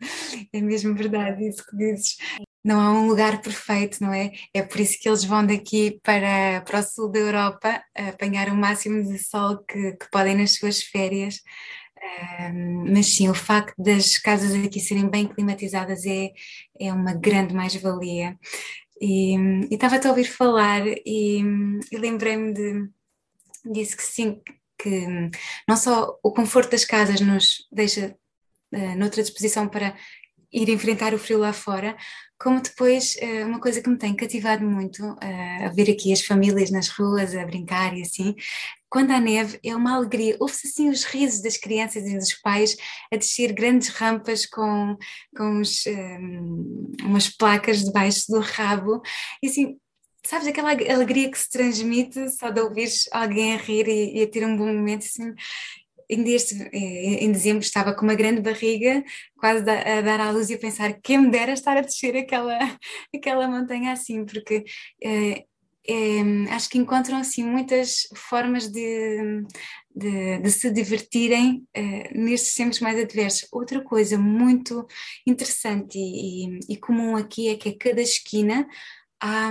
É mesmo verdade isso que dizes não há um lugar perfeito, não é? É por isso que eles vão daqui para, para o sul da Europa apanhar o máximo de sol que, que podem nas suas férias. Um, mas sim, o facto das casas aqui serem bem climatizadas é, é uma grande mais-valia. E, estava-te a ouvir falar e, e lembrei-me de, disso que sim, que não só o conforto das casas nos deixa uh, noutra disposição para ir enfrentar o frio lá fora, como depois eh, uma coisa que me tem cativado muito a ver aqui as famílias nas ruas a brincar e assim, quando há neve é uma alegria, ouve-se assim os risos das crianças e dos pais a descer grandes rampas com, com uns, um, umas placas debaixo do rabo, e assim, sabes aquela alegria que se transmite só de ouvir alguém a rir e, e a ter um bom momento, assim, ainda este, eh, em dezembro estava com uma grande barriga, quase a dar à luz e a pensar quem me dera estar a descer aquela, <laughs> aquela montanha assim, porque é, é, acho que encontram assim muitas formas de, de, de se divertirem é, nestes tempos mais adversos. Outra coisa muito interessante e, e, comum aqui é que a cada esquina há,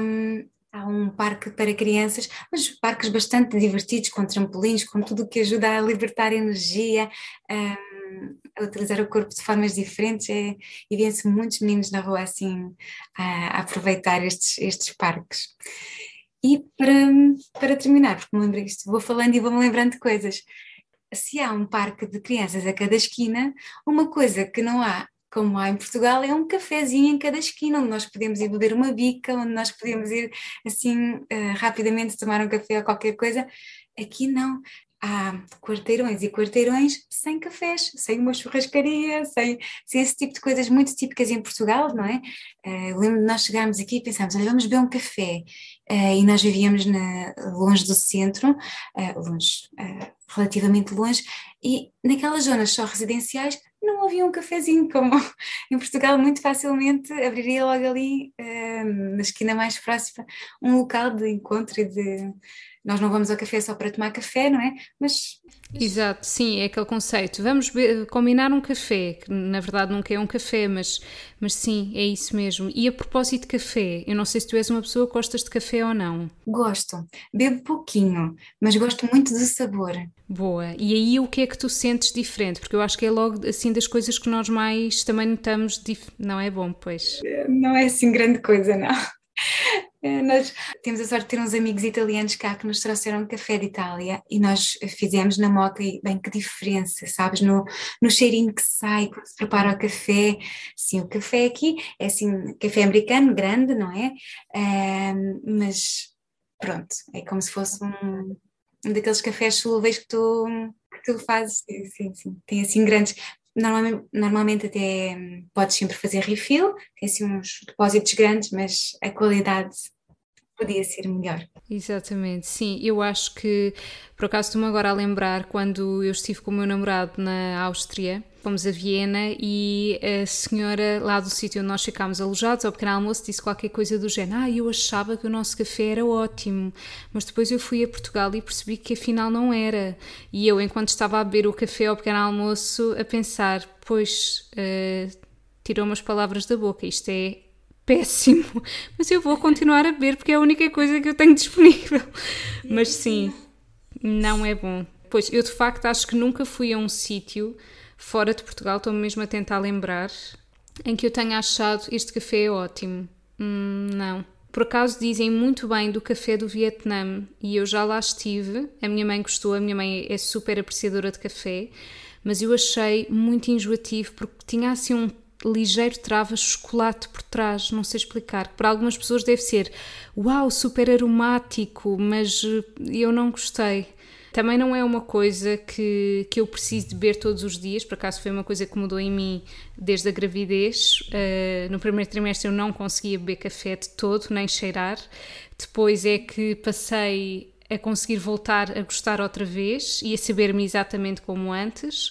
há um parque para crianças, mas parques bastante divertidos, com trampolins, com tudo o que ajuda a libertar energia, um, a utilizar o corpo de formas diferentes, é, e vêem-se muitos meninos na rua assim a, a aproveitar estes, estes parques. E para, para terminar, porque me lembrei isto, vou falando e vou-me lembrando de coisas. Se há um parque de crianças a cada esquina, uma coisa que não há como há em Portugal, é um cafezinho em cada esquina, onde nós podemos ir beber uma bica, onde nós podemos ir assim uh, rapidamente tomar um café ou qualquer coisa. Aqui não. Há quarteirões e quarteirões sem cafés, sem uma churrascaria, sem, sem esse tipo de coisas muito típicas em Portugal, não é? Uh, lembro de nós chegarmos aqui e pensarmos, olha, vamos beber um café. Uh, e nós vivíamos na, longe do centro, uh, longe, relativamente longe, e naquelas zonas só residenciais não havia um cafezinho, como <laughs> em Portugal muito facilmente abriria logo ali uh, na esquina mais próxima um local de encontro e de nós não vamos ao café só para tomar café, não é? Mas. Exato, sim, é aquele conceito. Vamos combinar um café, que na verdade nunca é um café, mas, mas sim, é isso mesmo. E a propósito de café, eu não sei se tu és uma pessoa que gostas de café ou não. Gosto, bebo pouquinho, mas gosto muito do sabor. Boa, e aí o que é que tu sentes diferente? Porque eu acho que é logo assim das coisas que nós mais também notamos, dif... não é bom, pois? Não é assim grande coisa, não. Nós temos a sorte de ter uns amigos italianos cá que nos trouxeram café de Itália e nós fizemos na moca e bem que diferença, sabes? No, no cheirinho que sai quando se prepara o café. Sim, o café aqui é assim, café americano, grande, não é? mas pronto, é como se fosse um, um daqueles cafés solúveis que tu, que tu fazes. Sim, sim, sim. Tem assim grandes. Normalmente, normalmente até hum, podes sempre fazer refill, tem assim uns depósitos grandes, mas a qualidade podia ser melhor. Exatamente, sim. Eu acho que, por acaso, estou-me agora a lembrar quando eu estive com o meu namorado na Áustria, fomos a Viena e a senhora lá do sítio onde nós ficámos alojados, ao pequeno almoço, disse qualquer coisa do género: Ah, eu achava que o nosso café era ótimo, mas depois eu fui a Portugal e percebi que afinal não era. E eu, enquanto estava a beber o café ao pequeno almoço, a pensar: Pois, uh, tirou umas palavras da boca, isto é péssimo, mas eu vou continuar a beber porque é a única coisa que eu tenho disponível. Mas sim, não é bom. Pois, eu de facto acho que nunca fui a um sítio fora de Portugal, estou-me mesmo a tentar lembrar, em que eu tenha achado este café é ótimo. Hum, não. Por acaso dizem muito bem do café do Vietnã e eu já lá estive. A minha mãe gostou, a minha mãe é super apreciadora de café, mas eu achei muito enjoativo porque tinha assim um ligeiro trava chocolate por trás, não sei explicar. Para algumas pessoas deve ser uau, super aromático, mas eh, eu não gostei. Também não é uma coisa que, que eu preciso de beber todos os dias, por acaso foi uma coisa que mudou em mim desde a gravidez. Uh, no primeiro trimestre eu não conseguia beber café de todo, nem cheirar. Depois é que passei a conseguir voltar a gostar outra vez e a saber-me exatamente como antes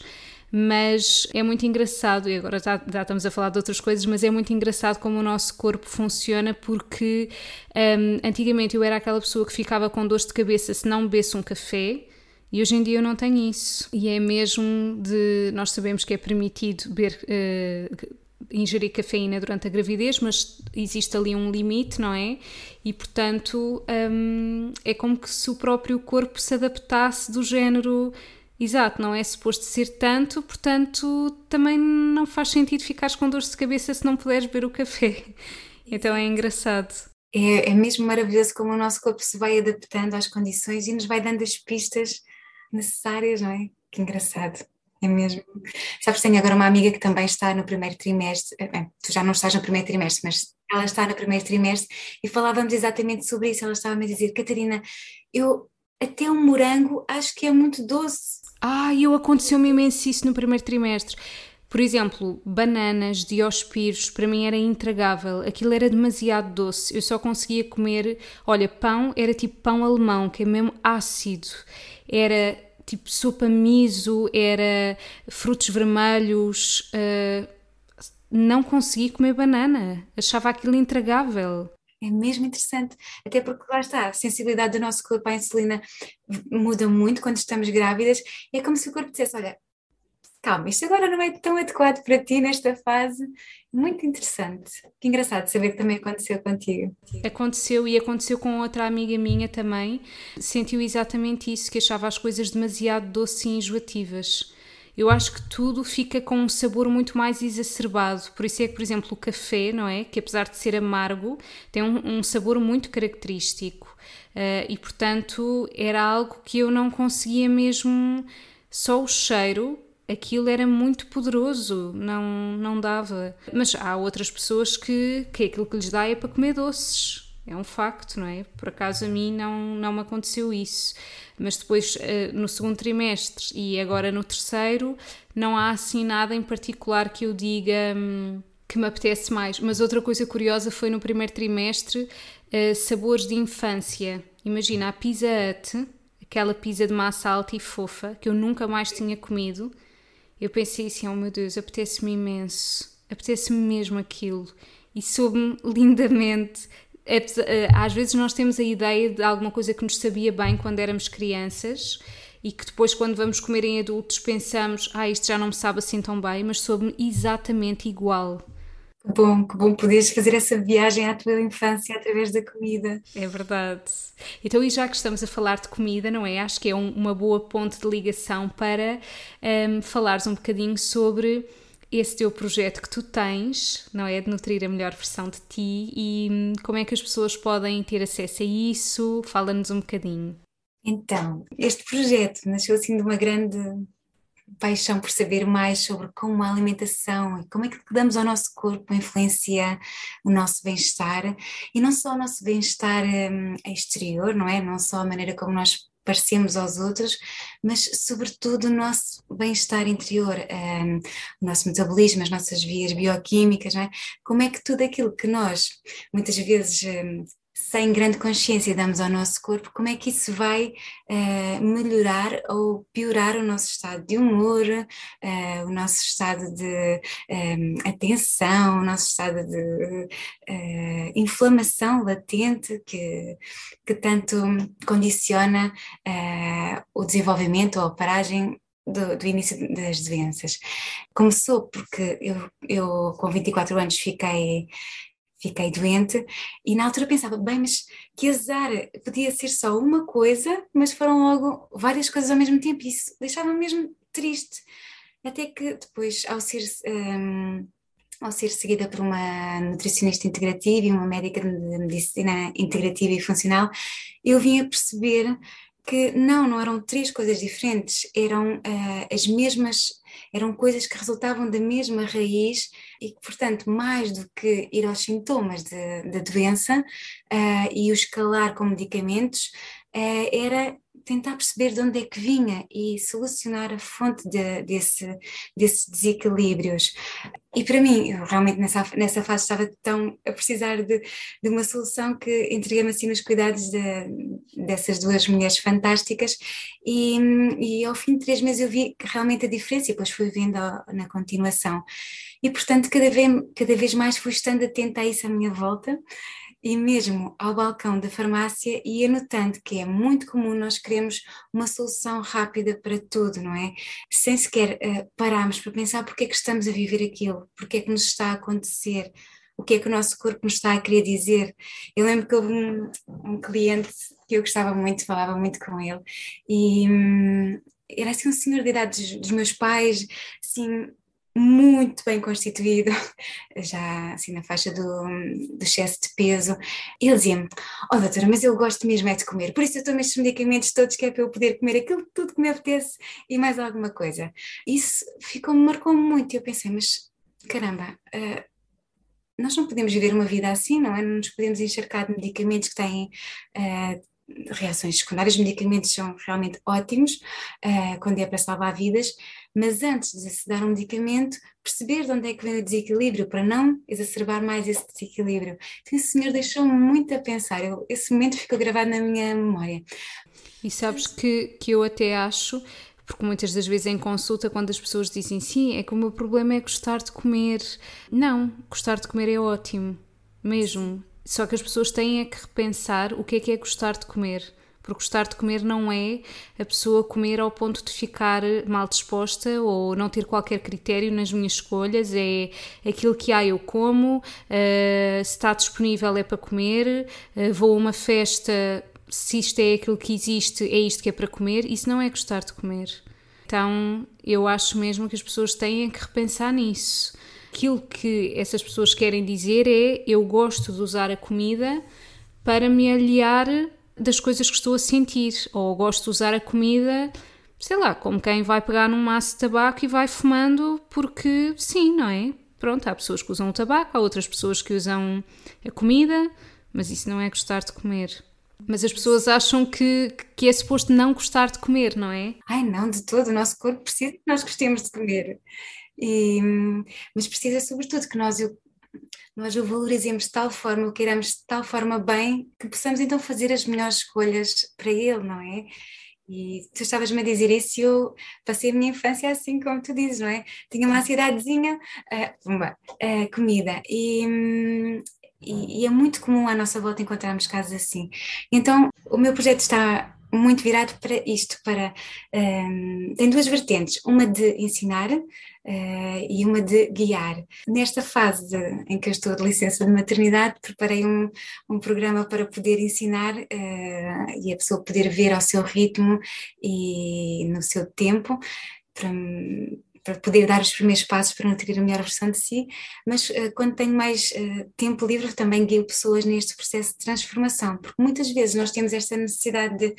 mas é muito engraçado, e agora já, já, estamos a falar de outras coisas, mas é muito engraçado como o nosso corpo funciona, porque um, antigamente eu era aquela pessoa que ficava com dor de cabeça se não bebesse um café. E hoje em dia eu não tenho isso. E é mesmo de. Nós sabemos que é permitido beber, uh, ingerir cafeína durante a gravidez, mas existe ali um limite, não é? E portanto um, é como que se o próprio corpo se adaptasse do género Exato, não é suposto ser tanto, portanto também não faz sentido ficares com dores de cabeça se não puderes beber o café. <laughs> Então é engraçado. É, é mesmo maravilhoso como o nosso corpo se vai adaptando às condições e nos vai dando as pistas necessárias, não é? Que engraçado. É mesmo. Sabes, tenho agora uma amiga que também está no primeiro trimestre, eh, bem, tu já não estás no primeiro trimestre, mas ela está no primeiro trimestre e falávamos exatamente sobre isso. Ela estava a dizer, Catarina, eu até um morango acho que é muito doce. Ah, eu aconteceu-me imenso isso no primeiro trimestre. Por exemplo, bananas, diospiros, para mim era intragável. Aquilo era demasiado doce. Eu só conseguia comer. Olha, pão era tipo pão alemão, que é mesmo ácido. Era tipo sopa miso, era frutos vermelhos. Uh, não consegui comer banana. Achava aquilo intragável. É mesmo interessante, até porque lá está, a sensibilidade do nosso corpo à insulina muda muito quando estamos grávidas. É como se o corpo dissesse: Olha, calma, isto agora não é tão adequado para ti nesta fase. Muito interessante. Que engraçado saber que também aconteceu contigo. Aconteceu e aconteceu com outra amiga minha também. Sentiu exatamente isso, que achava as coisas demasiado doces e enjoativas. Eu acho que tudo fica com um sabor muito mais exacerbado. Por isso é que, por exemplo, o café, não é? Que apesar de ser amargo, tem um, um sabor muito característico. Uh, e portanto era algo que eu não conseguia mesmo. Só o cheiro aquilo era muito poderoso, não, não dava. Mas há outras pessoas que, que aquilo que lhes dá é para comer doces. É um facto, não é? Por acaso a mim não, não me aconteceu isso. Mas depois, eh, no segundo trimestre e agora no terceiro, não há assim nada em particular que eu diga hum, que me apetece mais. Mas outra coisa curiosa foi no primeiro trimestre, eh, sabores de infância. Imagina a Pizza Hut, aquela pizza de massa alta e fofa, que eu nunca mais tinha comido eu pensei assim, oh meu Deus, apetece-me imenso, apetece-me mesmo aquilo. E soube-me <laughs> lindamente. Eh, às vezes nós temos a ideia de alguma coisa que nos sabia bem quando éramos crianças e que depois, quando vamos comer em adultos, pensamos: ah, isto já não me sabe assim tão bem, mas soube-me exatamente igual. Que bom, que bom poderes fazer essa viagem à tua infância através da comida. É verdade. Então, e já que estamos a falar de comida, não é? Acho que é um, uma boa ponte de ligação para um, falares um bocadinho sobre esse teu projeto que tu tens, não é? De nutrir a melhor versão de ti e hum, como é que as pessoas podem ter acesso a isso? Fala-nos um bocadinho. Então, este projeto nasceu assim de uma grande paixão por saber mais sobre como a alimentação e como é que damos ao nosso corpo influencia o nosso bem-estar e não só o nosso bem-estar um, exterior, não é? Não só a maneira como nós parecemos aos outros, mas sobretudo o nosso bem-estar interior, um, o nosso metabolismo, as nossas vias bioquímicas, é? Como é que tudo aquilo que nós muitas vezes um, sem grande consciência damos ao nosso corpo, como é que isso vai uh, melhorar ou piorar o nosso estado de humor, uh, o nosso estado de eh, atenção, o nosso estado de uh, inflamação latente que, que tanto condiciona o desenvolvimento ou a paragem do, do, início das doenças. Começou porque eu, eu com 24 anos fiquei fiquei doente e na altura pensava, bem, mas que azar, podia ser só uma coisa, mas foram logo várias coisas ao mesmo tempo e isso deixava-me mesmo triste. Até que depois, ao ser, um, ao ser seguida por uma nutricionista integrativa e uma médica de medicina integrativa e funcional, eu vim a perceber que não, não eram três coisas diferentes, eram uh, as mesmas, eram coisas que resultavam da mesma raiz e que, portanto, mais do que ir aos sintomas da doença uh, e o escalar com medicamentos, uh, era tentar perceber de onde é que vinha e solucionar a fonte de, desse, desses desequilíbrios. E para mim, realmente nessa, nessa fase estava tão a precisar de, de uma solução que entreguei-me assim nos cuidados de, dessas duas mulheres fantásticas e, e ao fim de três meses eu vi realmente a diferença e depois fui vendo na continuação. E portanto cada vez, cada vez mais fui estando atenta a isso à minha volta e mesmo ao balcão da farmácia e anotando que é muito comum nós queremos uma solução rápida para tudo, não é? Sem sequer uh, pararmos para pensar porque é que estamos a viver aquilo, porque é que nos está a acontecer, o que é que o nosso corpo nos está a querer dizer. Eu lembro que houve um, um cliente que eu gostava muito, falava muito com ele, e hum, era assim um senhor de idade dos, dos meus pais, assim, muito bem constituído, <laughs> já assim na faixa do, do excesso de peso. Ele dizia-me: Oh, doutora, mas eu gosto mesmo é de comer, por isso eu tomo estes medicamentos todos que é para eu poder comer aquilo tudo que me apetece e mais alguma coisa. Isso ficou, marcou-me muito. E eu pensei: Mas caramba. Uh, nós não podemos viver uma vida assim, não é? Não nos podemos encharcar de medicamentos que têm uh, reações secundárias. Os medicamentos são realmente ótimos uh, quando é para salvar vidas, mas antes de se dar um medicamento, perceber de onde é que vem o desequilíbrio para não exacerbar mais esse desequilíbrio. Então, senhor deixou-me muito a pensar, eu, esse momento ficou gravado na minha memória. E sabes que, que eu até acho porque muitas das vezes em consulta, quando as pessoas dizem sim, é que o meu problema é gostar de comer. Não, gostar de comer é ótimo, mesmo. Só que as pessoas têm é que repensar o que é que é gostar de comer. Porque gostar de comer não é a pessoa comer ao ponto de ficar mal disposta ou não ter qualquer critério nas minhas escolhas. É aquilo que há, eu como, uh, se está disponível é para comer, uh, vou a uma festa, se isto é aquilo que existe, é isto que é para comer. Isso não é gostar de comer. Então eu acho mesmo que as pessoas têm que repensar nisso aquilo que essas pessoas querem dizer é eu gosto de usar a comida para me aliar das coisas que estou a sentir, ou gosto de usar a comida, sei lá, como quem vai pegar num maço de tabaco e vai fumando porque sim, não é? Pronto, há pessoas que usam o tabaco, há outras pessoas que usam a comida, mas isso não é gostar de comer. Mas as pessoas acham que, que é suposto não gostar de comer, não é? Ai, não, de todo. O nosso corpo precisa que nós gostemos de comer. E, mas precisa, sobretudo, que nós, eu, nós o valorizemos de tal forma, o queiramos de tal forma bem, que possamos então fazer as melhores escolhas para ele, não é? E tu estavas-me a dizer isso e eu passei a minha infância assim como tu dizes, não é? Tinha uma ansiedadezinha, uh, uh, comida. E, e, e, é muito comum à nossa volta encontrarmos casos assim. Então, o meu projeto está muito virado para isto, para um, tem duas vertentes, uma de ensinar uh, e uma de guiar. Nesta fase de, em que eu estou de licença de maternidade, preparei um, um programa para poder ensinar uh, e a pessoa poder ver ao seu ritmo e no seu tempo, para, para poder dar os primeiros passos para nutrir a melhor versão de si, mas uh, quando tenho mais uh, tempo livre também guio pessoas neste processo de transformação, porque muitas vezes nós temos esta necessidade de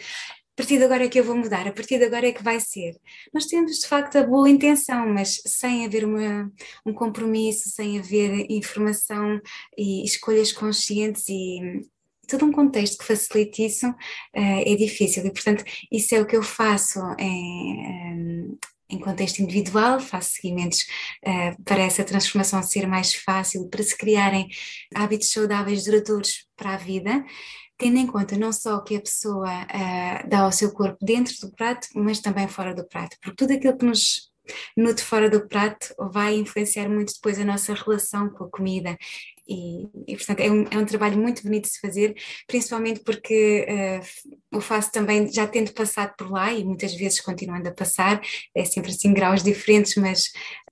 a partir de agora é que eu vou mudar, a partir de agora é que vai ser. Nós temos de facto a boa intenção, mas sem haver uma, um compromisso, sem haver informação e escolhas conscientes e todo um contexto que facilite isso uh, é difícil e portanto isso é o que eu faço em, em contexto individual, faço seguimentos uh, para essa transformação ser mais fácil, para se criarem hábitos saudáveis duradouros para a vida, tendo em conta não só o que a pessoa uh, dá ao seu corpo dentro do prato, mas também fora do prato, porque tudo aquilo que nos nutre fora do prato vai influenciar muito depois a nossa relação com a comida. E, e portanto é um, é um, trabalho muito bonito de se fazer, principalmente porque uh, eu faço também, já tendo passado por lá e muitas vezes continuando a passar, é sempre assim graus diferentes, mas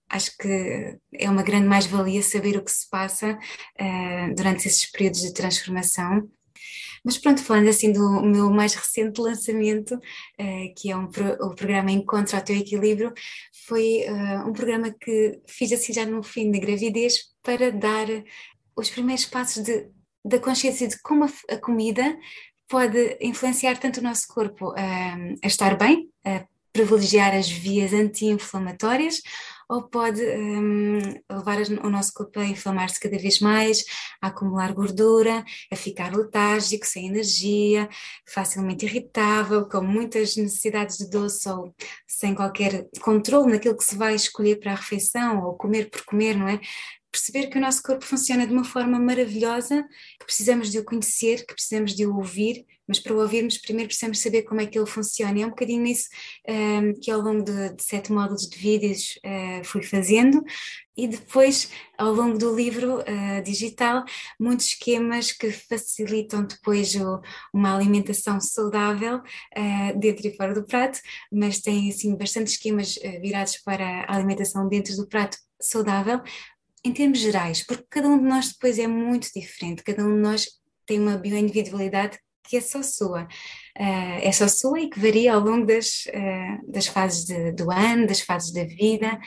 acho que é uma grande mais-valia saber o que se passa uh, durante esses períodos de transformação mas pronto, falando assim do meu mais recente lançamento, uh, que é um pro, o programa Encontra o Teu Equilíbrio, foi uh, um programa que fiz assim já no fim da gravidez para dar os primeiros passos de, da consciência de como a, a comida pode influenciar tanto o nosso corpo uh, a estar bem, a privilegiar as vias anti-inflamatórias, ou pode um, levar o nosso corpo a inflamar-se cada vez mais, a acumular gordura, a ficar letárgico, sem energia, facilmente irritável, com muitas necessidades de doce ou sem qualquer controle naquilo que se vai escolher para a refeição ou comer por comer, não é? Perceber que o nosso corpo funciona de uma forma maravilhosa, que precisamos de o conhecer, que precisamos de o ouvir, mas para o ouvirmos primeiro precisamos saber como é que ele funciona. É um bocadinho nisso um, que ao longo de, de, sete módulos de vídeos uh, fui fazendo e depois ao longo do livro uh, digital muitos esquemas que facilitam depois o, uma alimentação saudável uh, dentro e fora do prato, mas tem assim bastante esquemas virados para a alimentação dentro do prato saudável, em termos gerais, porque cada um de nós depois é muito diferente, cada um de nós tem uma bioindividualidade que é só sua. Uh, é só sua e que varia ao longo das, uh, das fases de, do ano, das fases da vida.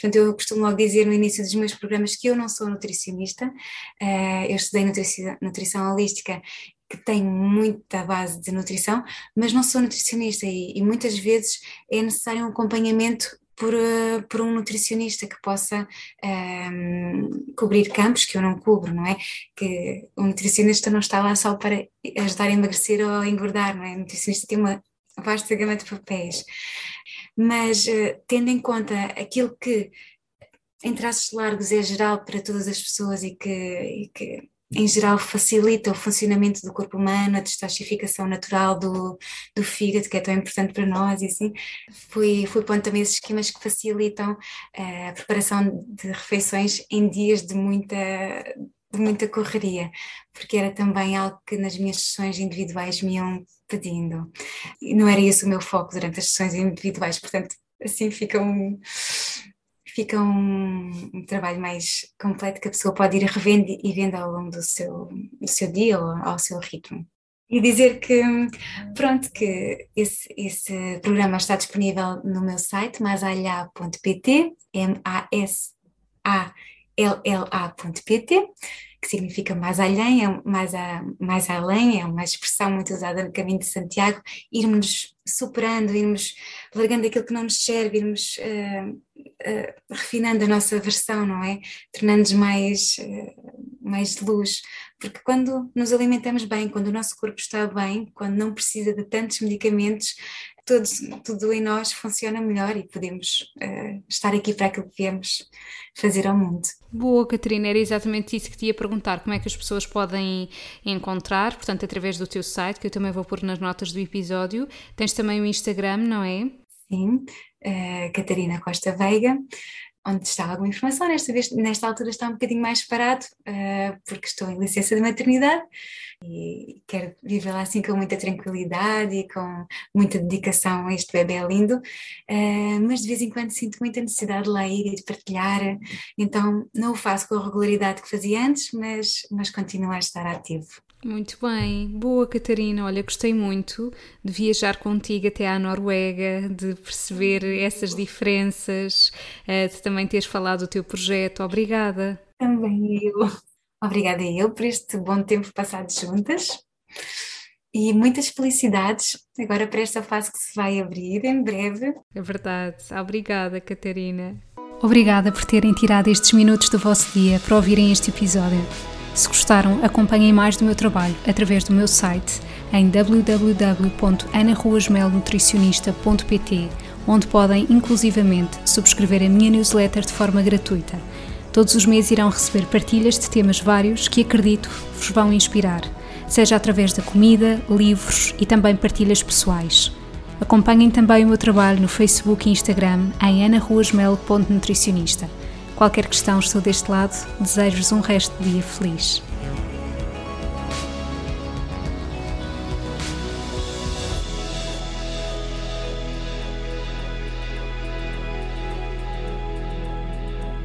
Portanto, eu costumo logo dizer no início dos meus programas que eu não sou nutricionista, uh, eu estudei nutrição, nutrição holística que tem muita base de nutrição, mas não sou nutricionista e, e muitas vezes é necessário um acompanhamento por, uh, por um nutricionista que possa um, ehm, cobrir campos que eu não cubro, não é? Que o nutricionista não está lá só para ajudar a emagrecer ou a engordar, não é? O nutricionista tem uma vasta gama de papéis. Mas uh, tendo em conta aquilo que em traços largos é geral para todas as pessoas e que, e que em geral facilita o funcionamento do corpo humano, a detoxificação natural do, do fígado, que é tão importante para nós, e assim, fui, fui pondo também esses esquemas que facilitam uh, a preparação de refeições em dias de muita, de muita correria, porque era também algo que nas minhas sessões individuais me iam pedindo. E não era esse o meu foco durante as sessões individuais, portanto, assim fica um fica um, um, trabalho mais completo que a pessoa pode ir revendo e vendo ao longo do seu, do seu dia ou ao seu ritmo. E dizer que, pronto, que esse, esse programa está disponível no meu site, masalha.pt, M-A-S-A-L-L-A.pt, que significa mais além, é mais, a, mais além, é uma expressão muito usada no caminho de Santiago, irmos superando, irmos largando aquilo que não nos serve, irmos uh, uh, refinando a nossa versão, não é? Tornando-nos mais, uh, mais de luz. Porque quando nos alimentamos bem, quando o nosso corpo está bem, quando não precisa de tantos medicamentos, tudo, tudo em nós funciona melhor e podemos uh, estar aqui para aquilo que viemos fazer ao mundo. Boa, Catarina, era exatamente isso que te ia perguntar: como é que as pessoas podem encontrar, portanto, através do teu site, que eu também vou pôr nas notas do episódio. Tens também o Instagram, não é? Sim, uh, Catarina Costa Veiga onde está alguma informação. Nesta, vez, nesta altura está um bocadinho mais parado, uh, porque estou em licença de maternidade e quero viver lá assim com muita tranquilidade e com muita dedicação a este bebê lindo, uh, mas de vez em quando sinto muita necessidade de lá ir e de partilhar, então não o faço com a regularidade que fazia antes, mas, mas continuo a estar ativo. Muito bem, boa Catarina. Olha, gostei muito de viajar contigo até à Noruega, de perceber essas diferenças, eh, de também teres falado do teu projeto. Obrigada. Também eu. Obrigada eu por este bom tempo passado juntas e muitas felicidades agora para esta fase que se vai abrir em breve. É verdade. Obrigada, Catarina. Obrigada por terem tirado estes minutos do vosso dia para ouvirem este episódio. Se gostaram, acompanhem mais do meu trabalho através do meu site em www.anaruasmelnutricionista.pt, onde podem inclusivamente subscrever a minha newsletter de forma gratuita. Todos os meses irão receber partilhas de temas vários que acredito vos vão inspirar, seja através da comida, livros e também partilhas pessoais. Acompanhem também o meu trabalho no Facebook e Instagram em anaruasmel.nutricionista. Qualquer questão, estou deste lado. Desejo-vos um resto de dia feliz.